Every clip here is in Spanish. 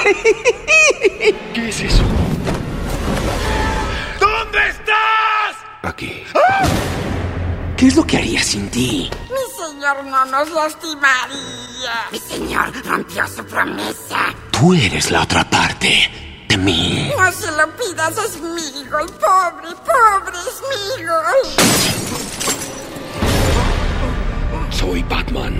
¿Qué es eso? ¿Dónde estás? Aquí. ¿Qué es lo que haría sin ti? Mi señor no nos lastimaría. Mi señor rompió su promesa. Tú eres la otra parte de mí. No se lo pidas, es Miguel. Pobre, pobre es Miguel. Soy Batman.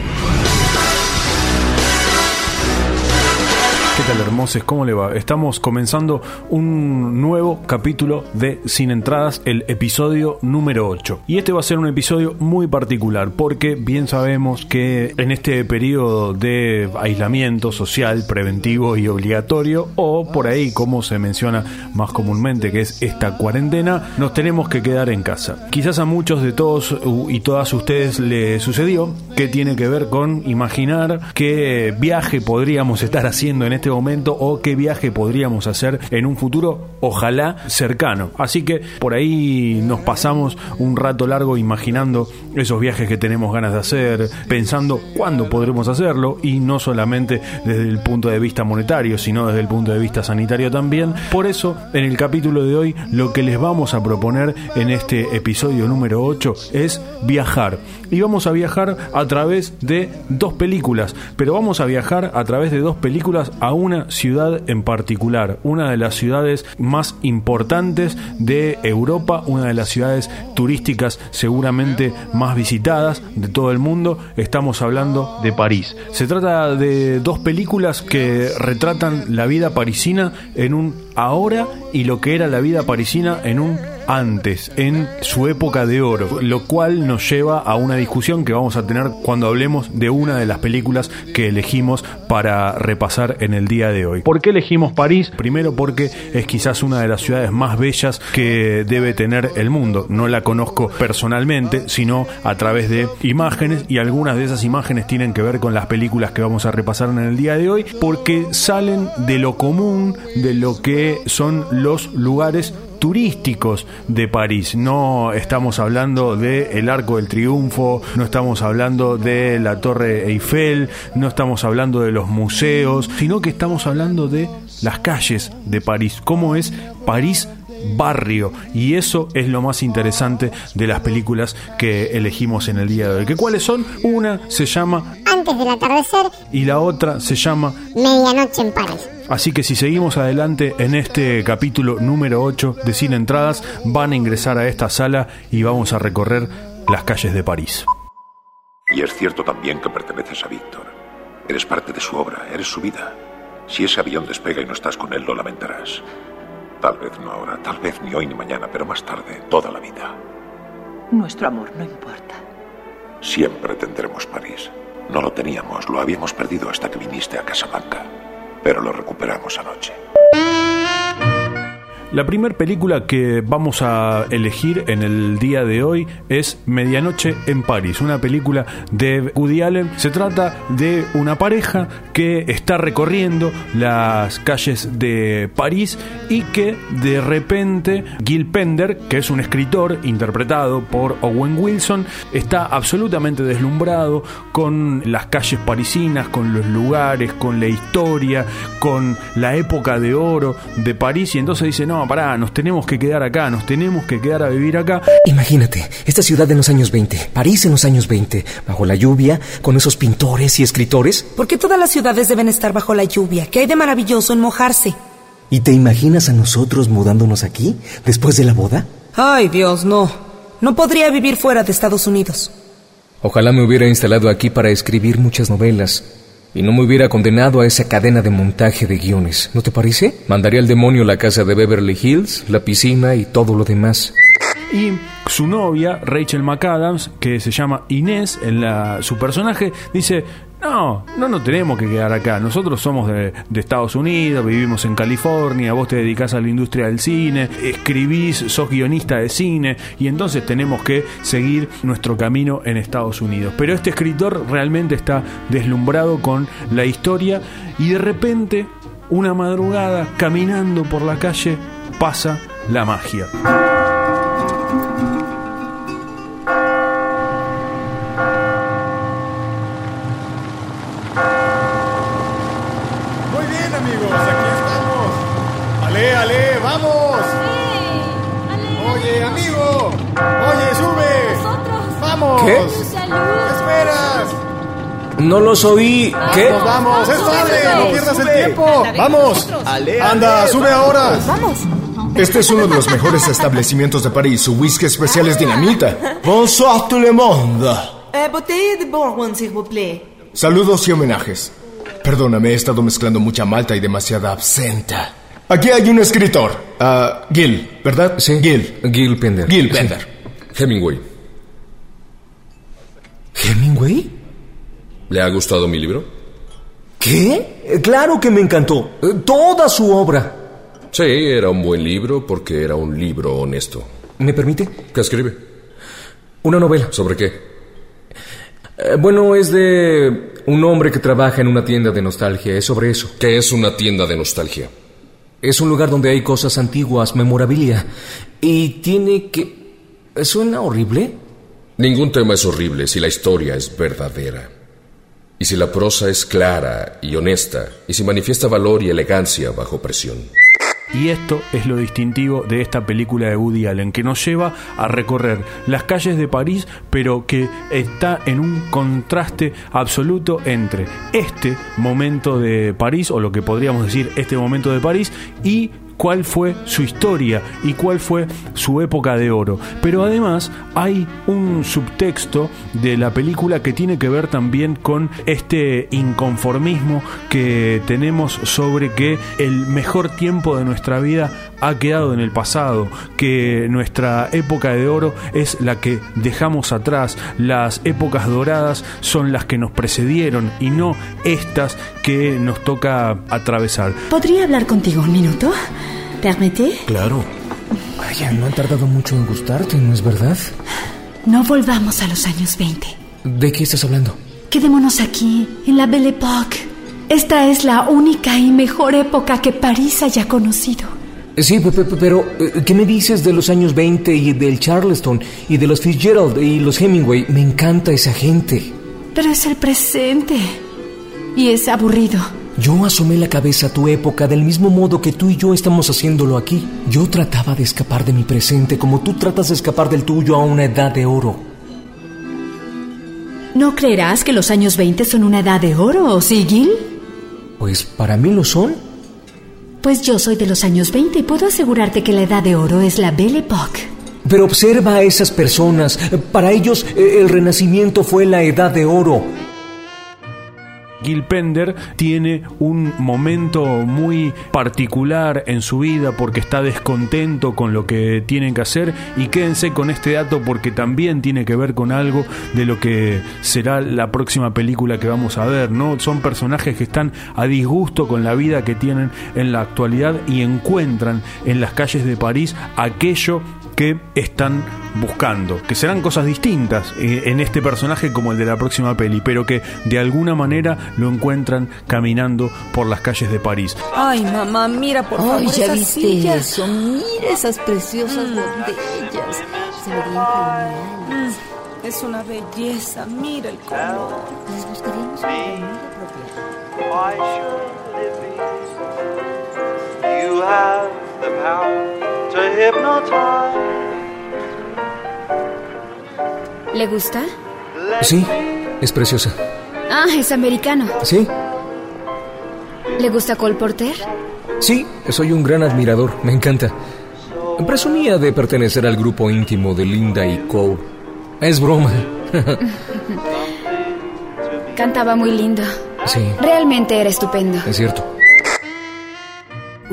¿Qué tal hermosos? ¿Cómo le va? Estamos comenzando un nuevo capítulo de Sin Entradas, el episodio número 8. Y este va a ser un episodio muy particular porque bien sabemos que en este periodo de aislamiento social, preventivo y obligatorio, o por ahí como se menciona más comúnmente que es esta cuarentena, nos tenemos que quedar en casa. Quizás a muchos de todos y todas ustedes le sucedió que tiene que ver con imaginar qué viaje podríamos estar haciendo en este momento o qué viaje podríamos hacer en un futuro, ojalá cercano. Así que por ahí nos pasamos un rato largo imaginando esos viajes que tenemos ganas de hacer, pensando cuándo podremos hacerlo y no solamente desde el punto de vista monetario, sino desde el punto de vista sanitario también. Por eso, en el capítulo de hoy, lo que les vamos a proponer en este episodio número 8 es viajar. Y vamos a viajar a través de dos películas, pero vamos a viajar a través de dos películas a una ciudad en particular, una de las ciudades más importantes de Europa, una de las ciudades turísticas seguramente más visitadas de todo el mundo. Estamos hablando de París. Se trata de dos películas que retratan la vida parisina en un ahora y lo que era la vida parisina en un antes, en su época de oro, lo cual nos lleva a una discusión que vamos a tener cuando hablemos de una de las películas que elegimos para repasar en el día de hoy. ¿Por qué elegimos París? Primero porque es quizás una de las ciudades más bellas que debe tener el mundo. No la conozco personalmente, sino a través de imágenes y algunas de esas imágenes tienen que ver con las películas que vamos a repasar en el día de hoy porque salen de lo común, de lo que son los lugares turísticos de París. No estamos hablando de el Arco del Triunfo, no estamos hablando de la Torre Eiffel, no estamos hablando de los museos, sino que estamos hablando de las calles de París. ¿Cómo es París? barrio y eso es lo más interesante de las películas que elegimos en el día de hoy. ¿Que ¿Cuáles son? Una se llama Antes del atardecer y la otra se llama Medianoche en París. Así que si seguimos adelante en este capítulo número 8 de Sin Entradas, van a ingresar a esta sala y vamos a recorrer las calles de París. Y es cierto también que perteneces a Víctor. Eres parte de su obra, eres su vida. Si ese avión despega y no estás con él, lo lamentarás. Tal vez no ahora, tal vez ni hoy ni mañana, pero más tarde, toda la vida. Nuestro amor no importa. Siempre tendremos París. No lo teníamos, lo habíamos perdido hasta que viniste a Casablanca. Pero lo recuperamos anoche. La primera película que vamos a elegir en el día de hoy es Medianoche en París, una película de Woody Allen. Se trata de una pareja que está recorriendo las calles de París y que de repente Gil Pender, que es un escritor interpretado por Owen Wilson, está absolutamente deslumbrado con las calles parisinas, con los lugares, con la historia, con la época de oro de París y entonces dice, no, pará, nos tenemos que quedar acá, nos tenemos que quedar a vivir acá. Imagínate, esta ciudad en los años 20, París en los años 20, bajo la lluvia, con esos pintores y escritores. Porque todas las ciudades deben estar bajo la lluvia. ¿Qué hay de maravilloso en mojarse? ¿Y te imaginas a nosotros mudándonos aquí, después de la boda? Ay, Dios, no. No podría vivir fuera de Estados Unidos. Ojalá me hubiera instalado aquí para escribir muchas novelas y no me hubiera condenado a esa cadena de montaje de guiones. ¿No te parece? Mandaría al demonio la casa de Beverly Hills, la piscina y todo lo demás. Y su novia, Rachel McAdams, que se llama Inés, en la, su personaje, dice, no, no nos tenemos que quedar acá. Nosotros somos de, Estados Unidos, vivimos en California, vos te dedicás a la industria del cine, escribís, sos guionista de cine y entonces tenemos que seguir nuestro camino en Estados Unidos. Pero este escritor realmente está deslumbrado con la historia y de repente, una madrugada, caminando por la calle, pasa la magia. No los oí. ¿Qué? Vamos, vamos, es tarde, no pierdas el tiempo. Vamos. Anda, sube ahora. Vamos. Este es uno de los mejores establecimientos de París. Su whisky especial es dinamita. Bonsoir tout le monde. Eh, botella de Bourgogne, s'il vous plaît. Saludos y homenajes. Perdóname, he estado mezclando mucha malta y demasiada absenta. Aquí hay un escritor. Ah, Gil, ¿verdad? Sí. Gil. Gil Pender. Gil Sí. Pender. Hemingway. ¿Hemingway? ¿Le ha gustado mi libro? ¿Qué? Eh, Claro que me encantó. Eh, Toda su obra. Sí, era un buen libro porque era un libro honesto. ¿Me permite? ¿Qué escribe? Una novela. ¿Sobre qué? Eh, bueno, es de un hombre que trabaja en una tienda de nostalgia. Es sobre eso. ¿Qué es una tienda de nostalgia? Es un lugar donde hay cosas antiguas, memorabilia. Y tiene que... ¿Suena horrible? Ningún tema es horrible si la historia es verdadera. Y si la prosa es clara y honesta, y si manifiesta valor y elegancia bajo presión. Y esto es lo distintivo de esta película de Woody Allen, que nos lleva a recorrer las calles de París, pero que está en un contraste absoluto entre este momento de París, o lo que podríamos decir este momento de París, y cuál fue su historia y cuál fue su época de oro. Pero además hay un subtexto de la película que tiene que ver también con este inconformismo que tenemos sobre que el mejor tiempo de nuestra vida ha quedado en el pasado, que nuestra época de oro es la que dejamos atrás, las épocas doradas son las que nos precedieron y no estas que nos toca atravesar. ¿Podría hablar contigo un minuto? ¿Permite? Claro. Vaya, no han tardado mucho en gustarte, ¿no es verdad? No volvamos a los años 20. ¿De qué estás hablando? Quedémonos aquí, en la Belle Époque. Esta es la única y mejor época que París haya conocido. Sí, pe- pe- pero eh, ¿qué me dices de los años 20 y del Charleston y de los Fitzgerald y los Hemingway? Me encanta esa gente. Pero es el presente. Y es aburrido. Yo asomé la cabeza a tu época del mismo modo que tú y yo estamos haciéndolo aquí. Yo trataba de escapar de mi presente como tú tratas de escapar del tuyo a una edad de oro. ¿No creerás que los años 20 son una edad de oro, ¿o sí, Gil? Pues para mí lo son. Pues yo soy de los años 20 y puedo asegurarte que la edad de oro es la Belle Époque. Pero observa a esas personas. Para ellos eh, el renacimiento fue la edad de oro. Gil Pender tiene un momento muy particular en su vida porque está descontento con lo que tienen que hacer y quédense con este dato porque también tiene que ver con algo de lo que será la próxima película que vamos a ver, ¿no? Son personajes que están a disgusto con la vida que tienen en la actualidad y encuentran en las calles de París aquello que están buscando, que serán cosas distintas eh, en este personaje como el de la próxima peli, pero que de alguna manera lo encuentran caminando por las calles de París. Ay, mamá, mira por favor Ay, ya esas viste sillas. eso. Mira esas preciosas Mm. botellas. Se verían. Mm, Es una belleza, mira el color. Les buscaríamos una? You have the power. ¿Le gusta? Sí, es preciosa. Ah, es americano. ¿Sí? ¿Le gusta Cole Porter? Sí, soy un gran admirador. Me encanta. Presumía de pertenecer al grupo íntimo de Linda y Cole. Es broma. Cantaba muy lindo. sí, Realmente era estupendo. es cierto.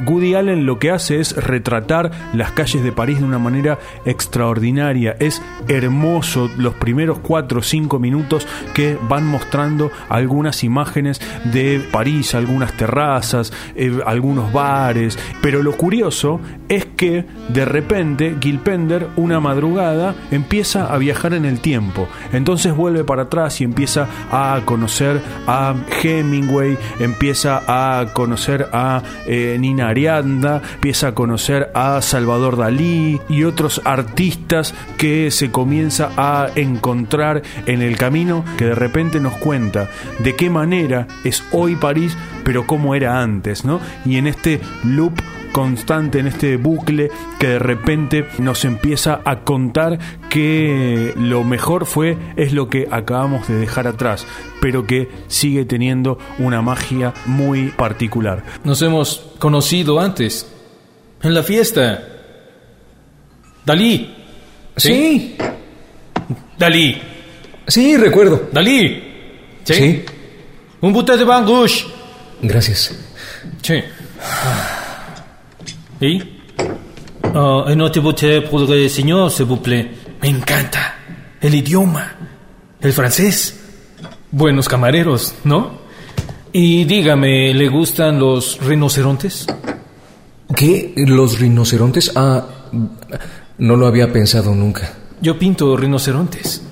Woody Allen lo que hace es retratar las calles de París de una manera extraordinaria. Es hermoso los primeros 4 o 5 minutos que van mostrando algunas imágenes de París, algunas terrazas, eh, algunos bares. Pero lo curioso es que de repente Gil Pender, una madrugada, empieza a viajar en el tiempo. Entonces vuelve para atrás y empieza a conocer a Hemingway, empieza a conocer a eh, Nina Arianda, empieza a conocer a Salvador Dalí y otros artistas que se comienza a encontrar en el camino que de repente nos cuenta de qué manera es hoy París, pero cómo era antes, ¿no? Y en este loop constante, en este bucle que de repente nos empieza a contar que lo mejor fue es lo que acabamos de dejar atrás, pero que sigue teniendo una magia muy particular. Nos hemos conocido antes, en la fiesta. Dalí. Sí. Dalí. Sí, recuerdo. Dalí. Sí. Sí. Un bouteille de rouge. Gracias. Sí. ¿Y? Ah, un autre bouteille pour le señor, s'il vous plaît. Me encanta. El idioma. El francés. Buenos camareros, ¿no? Y dígame, ¿le gustan los rinocerontes? ¿Qué? ¿Los rinocerontes? Ah, no lo había pensado nunca. Yo pinto rinocerontes.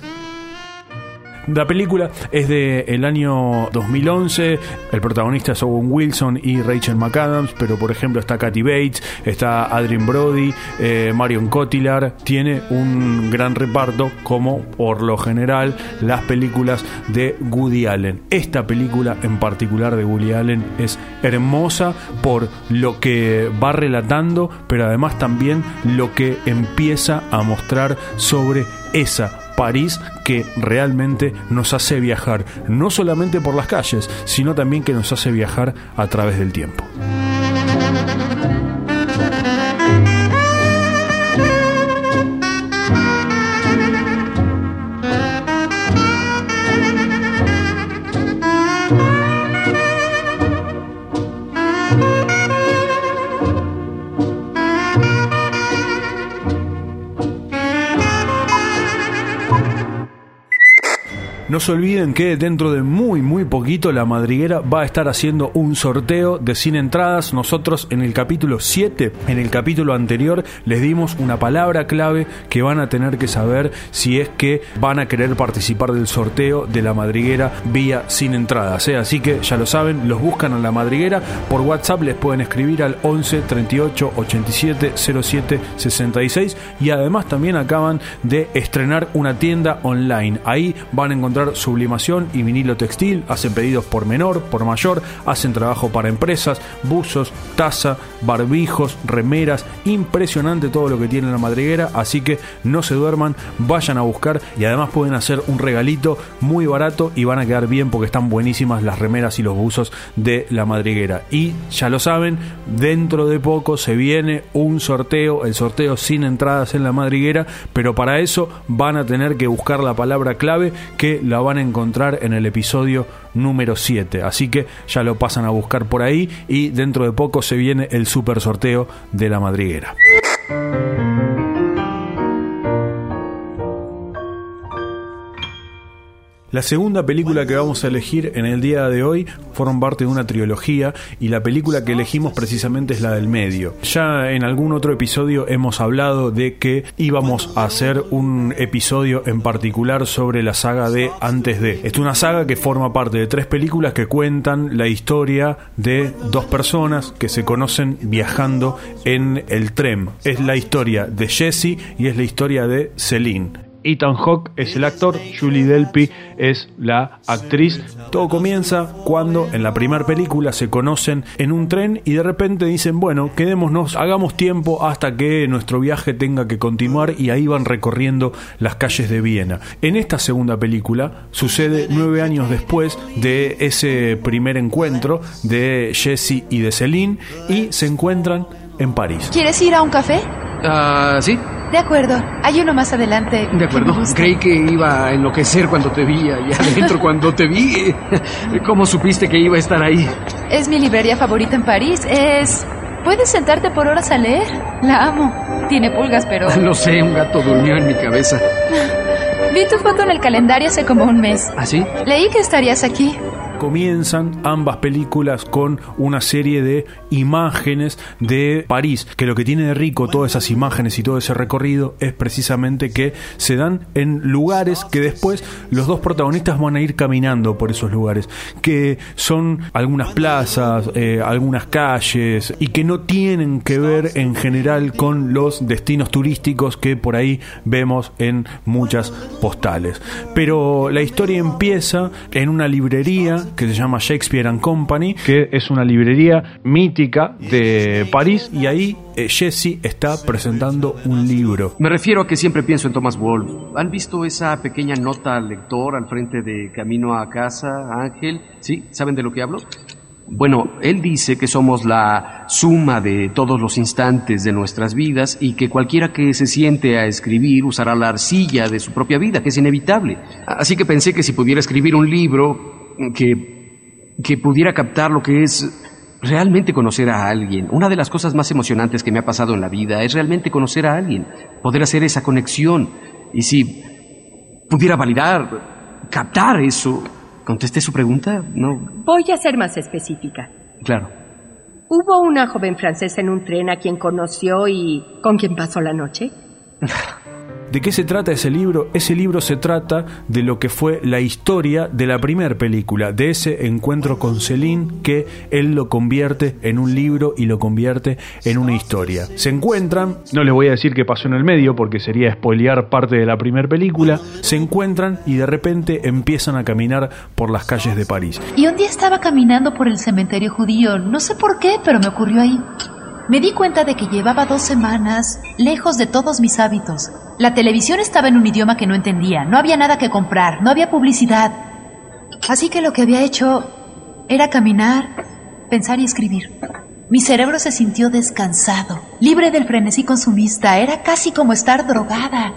La película es de el año 2011. El protagonista es Owen Wilson y Rachel McAdams, pero por ejemplo está Kathy Bates, está Adrien Brody, eh, Marion Cotillard. Tiene un gran reparto, como por lo general las películas de Woody Allen. Esta película en particular de Woody Allen es hermosa por lo que va relatando, pero además también lo que empieza a mostrar sobre esa París que realmente nos hace viajar, no solamente por las calles, sino también que nos hace viajar a través del tiempo. Se olviden que dentro de muy muy poquito la madriguera va a estar haciendo un sorteo de 100 entradas. Nosotros en el capítulo 7, en el capítulo anterior, les dimos una palabra clave que van a tener que saber si es que van a querer participar del sorteo de la madriguera vía sin entradas. ¿eh? Así que ya lo saben, los buscan a la madriguera. Por WhatsApp les pueden escribir al 11 38 87 07 66 y además también acaban de estrenar una tienda online. Ahí van a encontrar sublimación y vinilo textil, hacen pedidos por menor, por mayor, hacen trabajo para empresas, buzos, taza, barbijos, remeras, impresionante todo lo que tiene la madriguera, así que no se duerman, vayan a buscar y además pueden hacer un regalito muy barato y van a quedar bien porque están buenísimas las remeras y los buzos de la madriguera. Y ya lo saben, dentro de poco se viene un sorteo, el sorteo sin entradas en la madriguera, pero para eso van a tener que buscar la palabra clave que la van a encontrar en el episodio número 7. Así que ya lo pasan a buscar por ahí y dentro de poco se viene el super sorteo de la madriguera. La segunda película que vamos a elegir en el día de hoy forma parte de una trilogía y la película que elegimos precisamente es la del medio. Ya en algún otro episodio hemos hablado de que íbamos a hacer un episodio en particular sobre la saga de Antes de. Es una saga que forma parte de tres películas que cuentan la historia de dos personas que se conocen viajando en el tren. Es la historia de Jesse y es la historia de Celine. Ethan Hawke es el actor, Julie Delpy es la actriz. Todo comienza cuando en la primera película se conocen en un tren y de repente dicen, bueno, quedémonos, hagamos tiempo hasta que nuestro viaje tenga que continuar y ahí van recorriendo las calles de Viena. En esta segunda película sucede nueve años después de ese primer encuentro de Jesse y de Celine y se encuentran en París. ¿Quieres ir a un café? Ah, sí. De acuerdo, hay uno más adelante. De acuerdo. Creí que iba a enloquecer cuando te vi allá adentro, cuando te vi. ¿Cómo supiste que iba a estar ahí? Es mi librería favorita en París. Es... ¿Puedes sentarte por horas a leer? La amo. Tiene pulgas, pero... Lo sé, un gato durmió en mi cabeza. Vi tu foto en el calendario hace como un mes. ¿Ah, sí? Leí que estarías aquí. Comienzan ambas películas con una serie de imágenes de París, que lo que tiene de rico todas esas imágenes y todo ese recorrido es precisamente que se dan en lugares que después los dos protagonistas van a ir caminando por esos lugares, que son algunas plazas, eh, algunas calles y que no tienen que ver en general con los destinos turísticos que por ahí vemos en muchas postales. Pero la historia empieza en una librería que se llama Shakespeare and Company, que es una librería mítica de París y ahí eh, Jesse está presentando un libro. Me refiero a que siempre pienso en Thomas Wolfe. ¿Han visto esa pequeña nota al lector al frente de Camino a casa, Ángel? ¿Sí? ¿Saben de lo que hablo? Bueno, él dice que somos la suma de todos los instantes de nuestras vidas y que cualquiera que se siente a escribir usará la arcilla de su propia vida, que es inevitable. Así que pensé que si pudiera escribir un libro que, que pudiera captar lo que es realmente conocer a alguien. Una de las cosas más emocionantes que me ha pasado en la vida es realmente conocer a alguien, poder hacer esa conexión. Y si pudiera validar, captar eso, ¿Contesté su pregunta? No. Voy a ser más específica. Claro. ¿Hubo una joven francesa en un tren a quien conoció y con quien pasó la noche? ¿De qué se trata ese libro? Ese libro se trata de lo que fue la historia de la primera película, de ese encuentro con Celine que él lo convierte en un libro y lo convierte en una historia. Se encuentran, no les voy a decir qué pasó en el medio porque sería spoilear parte de la primera película, se encuentran y de repente empiezan a caminar por las calles de París. Y un día estaba caminando por el cementerio judío, no sé por qué, pero me ocurrió ahí. Me di cuenta de que llevaba dos semanas lejos de todos mis hábitos. La televisión estaba en un idioma que no entendía, no había nada que comprar, no había publicidad. Así que lo que había hecho era caminar, pensar y escribir. Mi cerebro se sintió descansado, libre del frenesí consumista, era casi como estar drogada.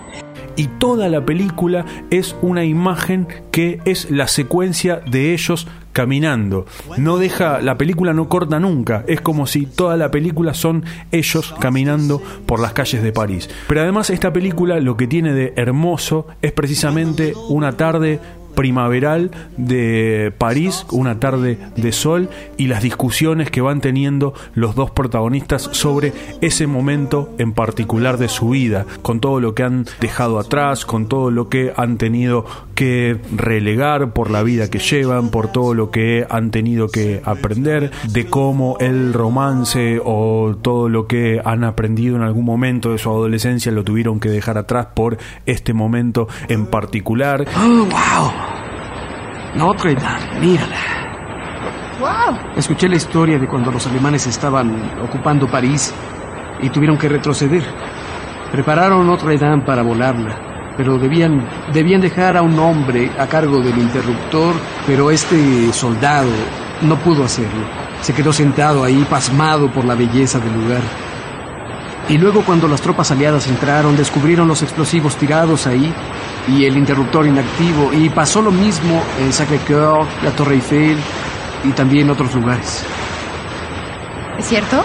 Y toda la película es una imagen que es la secuencia de ellos caminando. No deja, la película no corta nunca. Es como si toda la película son ellos caminando por las calles de París. Pero además esta película lo que tiene de hermoso es precisamente una tarde primaveral de París, una tarde de sol y las discusiones que van teniendo los dos protagonistas sobre ese momento en particular de su vida, con todo lo que han dejado atrás, con todo lo que han tenido que relegar por la vida que llevan, por todo lo que han tenido que aprender, de cómo el romance o todo lo que han aprendido en algún momento de su adolescencia lo tuvieron que dejar atrás por este momento en particular. ¡Oh, wow! Notre Dame, mírala. ¡Wow! Escuché la historia de cuando los alemanes estaban ocupando París y tuvieron que retroceder. Prepararon Notre Dame para volarla, pero debían, debían dejar a un hombre a cargo del interruptor, pero este soldado no pudo hacerlo. Se quedó sentado ahí, pasmado por la belleza del lugar. Y luego cuando las tropas aliadas entraron, descubrieron los explosivos tirados ahí y el interruptor inactivo. Y pasó lo mismo en Sacré-Cœur, la Torre Eiffel y también otros lugares. ¿Es cierto?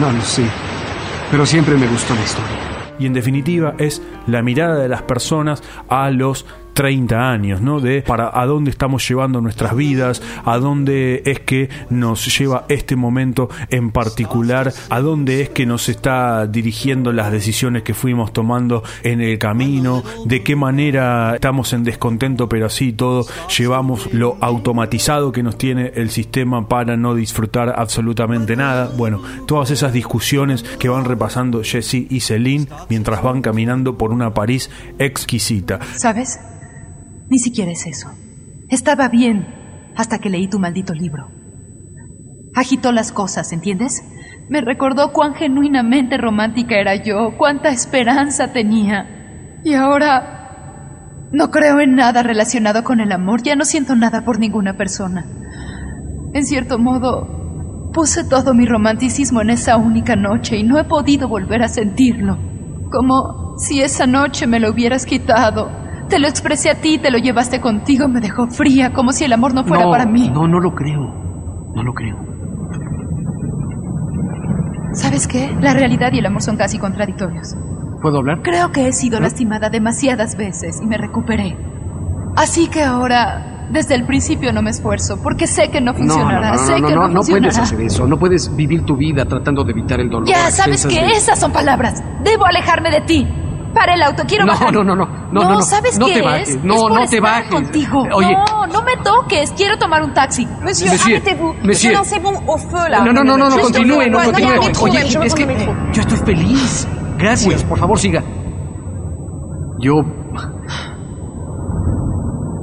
No lo sé, pero siempre me gustó la historia. Y en definitiva es la mirada de las personas a los 30 años, ¿no? De para a dónde estamos llevando nuestras vidas, a dónde es que nos lleva este momento en particular, a dónde es que nos está dirigiendo las decisiones que fuimos tomando en el camino, de qué manera estamos en descontento, pero así todo llevamos lo automatizado que nos tiene el sistema para no disfrutar absolutamente nada. Bueno, todas esas discusiones que van repasando Jessie y Celine mientras van caminando por una París exquisita. ¿Sabes? Ni siquiera es eso. Estaba bien hasta que leí tu maldito libro. Agitó las cosas, ¿entiendes? Me recordó cuán genuinamente romántica era yo, cuánta esperanza tenía. Y ahora no creo en nada relacionado con el amor, ya no siento nada por ninguna persona. En cierto modo, puse todo mi romanticismo en esa única noche y no he podido volver a sentirlo. Como si esa noche me lo hubieras quitado. Te lo expresé a ti, te lo llevaste contigo, me dejó fría, como si el amor no fuera no, para mí. No, no lo creo. No lo creo. ¿Sabes qué? La realidad y el amor son casi contradictorios. ¿Puedo hablar? Creo que he sido lastimada demasiadas veces y me recuperé. Así que ahora, desde el principio no me esfuerzo, porque sé que no funcionará, no, sé que no, no, no funcionará. puedes hacer eso. No puedes vivir tu vida tratando de evitar el dolor. Ya, sabes que de- esas son palabras. Debo alejarme de ti. Para el auto, quiero No, bajar. no, no, no, no, no, no. ¿sabes No qué te es? no, Es por no te bajes. contigo. Oye. No, no me toques. Quiero tomar un taxi. Monsieur, arrêtez-vous. Monsieur. Je lancez bon au feu là. No, no, no, no, no, continúe, no, continúe. Oye, es que yo estoy feliz. Gracias, por favor, siga. Yo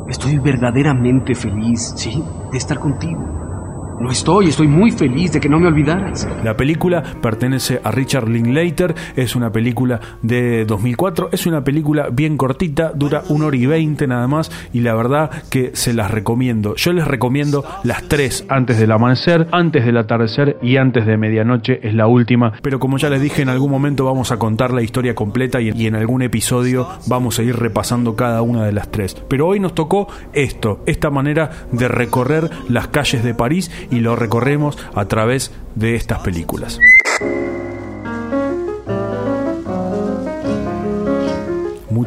estoy Estoy verdaderamente feliz, sí, de estar contigo. Lo estoy, estoy muy feliz de que no me olvidaras. La película pertenece a Richard Linklater, es una película de 2004, es una película bien cortita, dura una hora y veinte nada más y la verdad que se las recomiendo. Yo les recomiendo las tres antes del amanecer, antes del atardecer y antes de medianoche es la última, pero como ya les dije en algún momento vamos a contar la historia completa y, y en algún episodio vamos a ir repasando cada una de las tres. Pero hoy nos tocó esto, esta manera de recorrer las calles de París y lo recorremos a través de estas películas.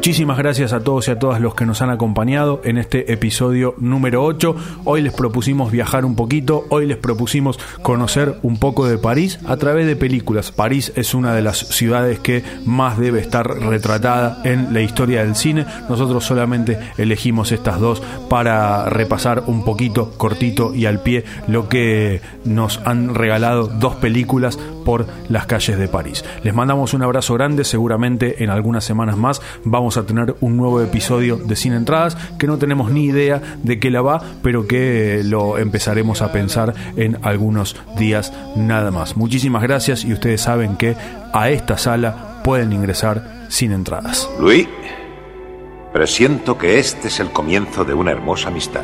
Muchísimas gracias a todos y a todas los que nos han acompañado en este episodio número 8. Hoy les propusimos viajar un poquito, hoy les propusimos conocer un poco de París a través de películas. París es una de las ciudades que más debe estar retratada en la historia del cine. Nosotros solamente elegimos estas dos para repasar un poquito, cortito y al pie, lo que nos han regalado dos películas por las calles de París. Les mandamos un abrazo grande, seguramente en algunas semanas más vamos a tener un nuevo episodio de Sin Entradas que no tenemos ni idea de qué la va, pero que lo empezaremos a pensar en algunos días nada más. Muchísimas gracias y ustedes saben que a esta sala pueden ingresar sin entradas. Luis, presiento que este es el comienzo de una hermosa amistad.